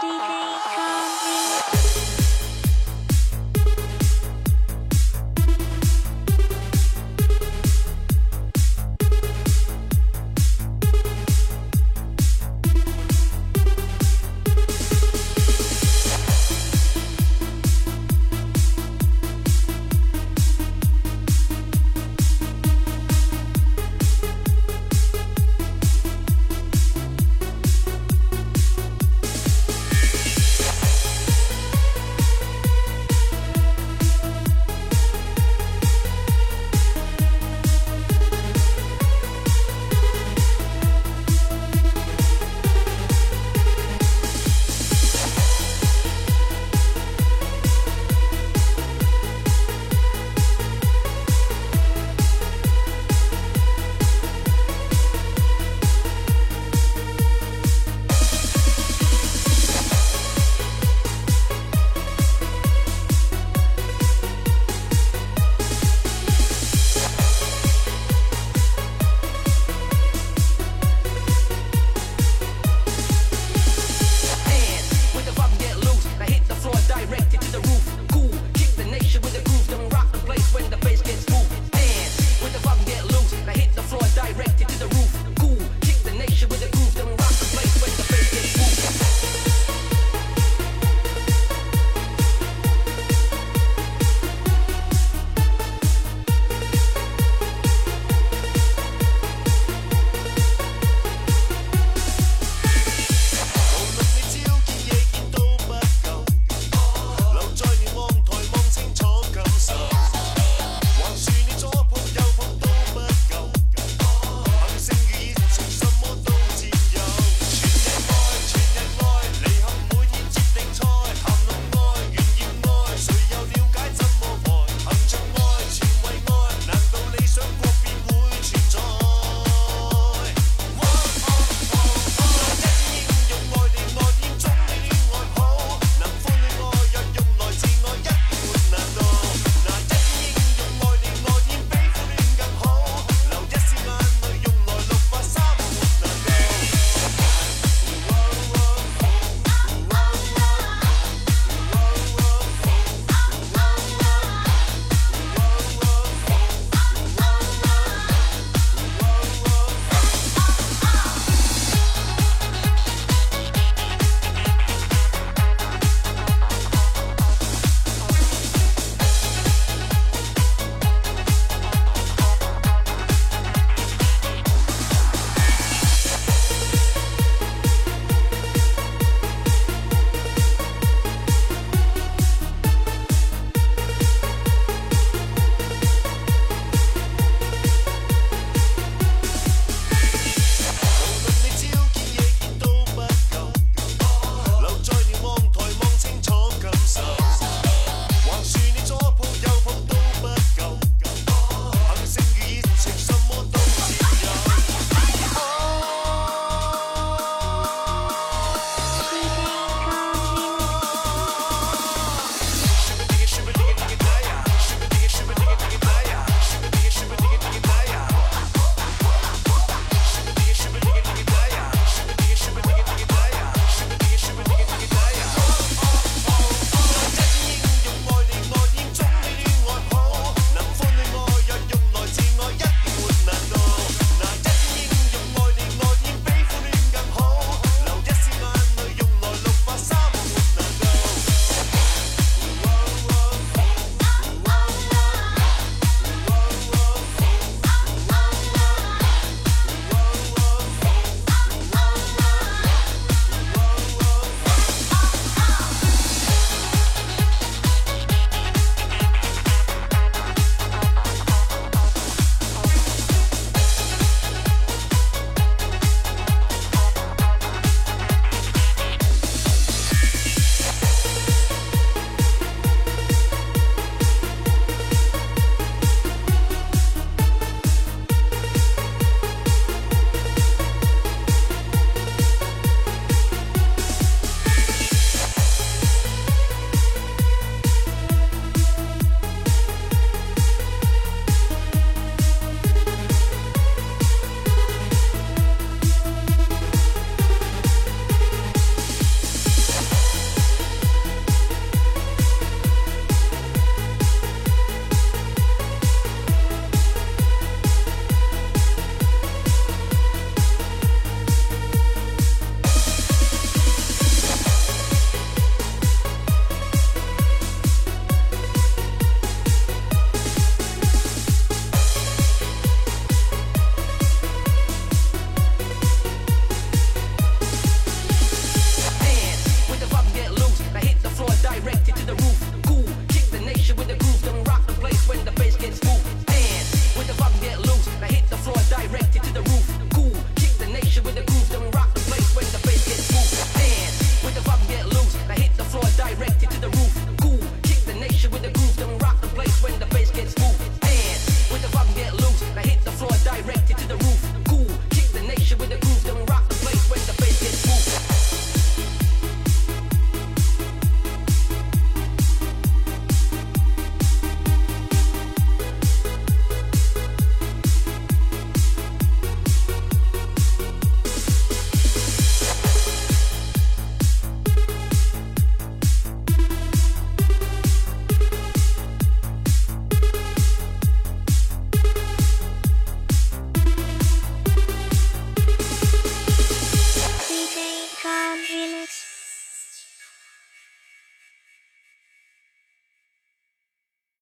everything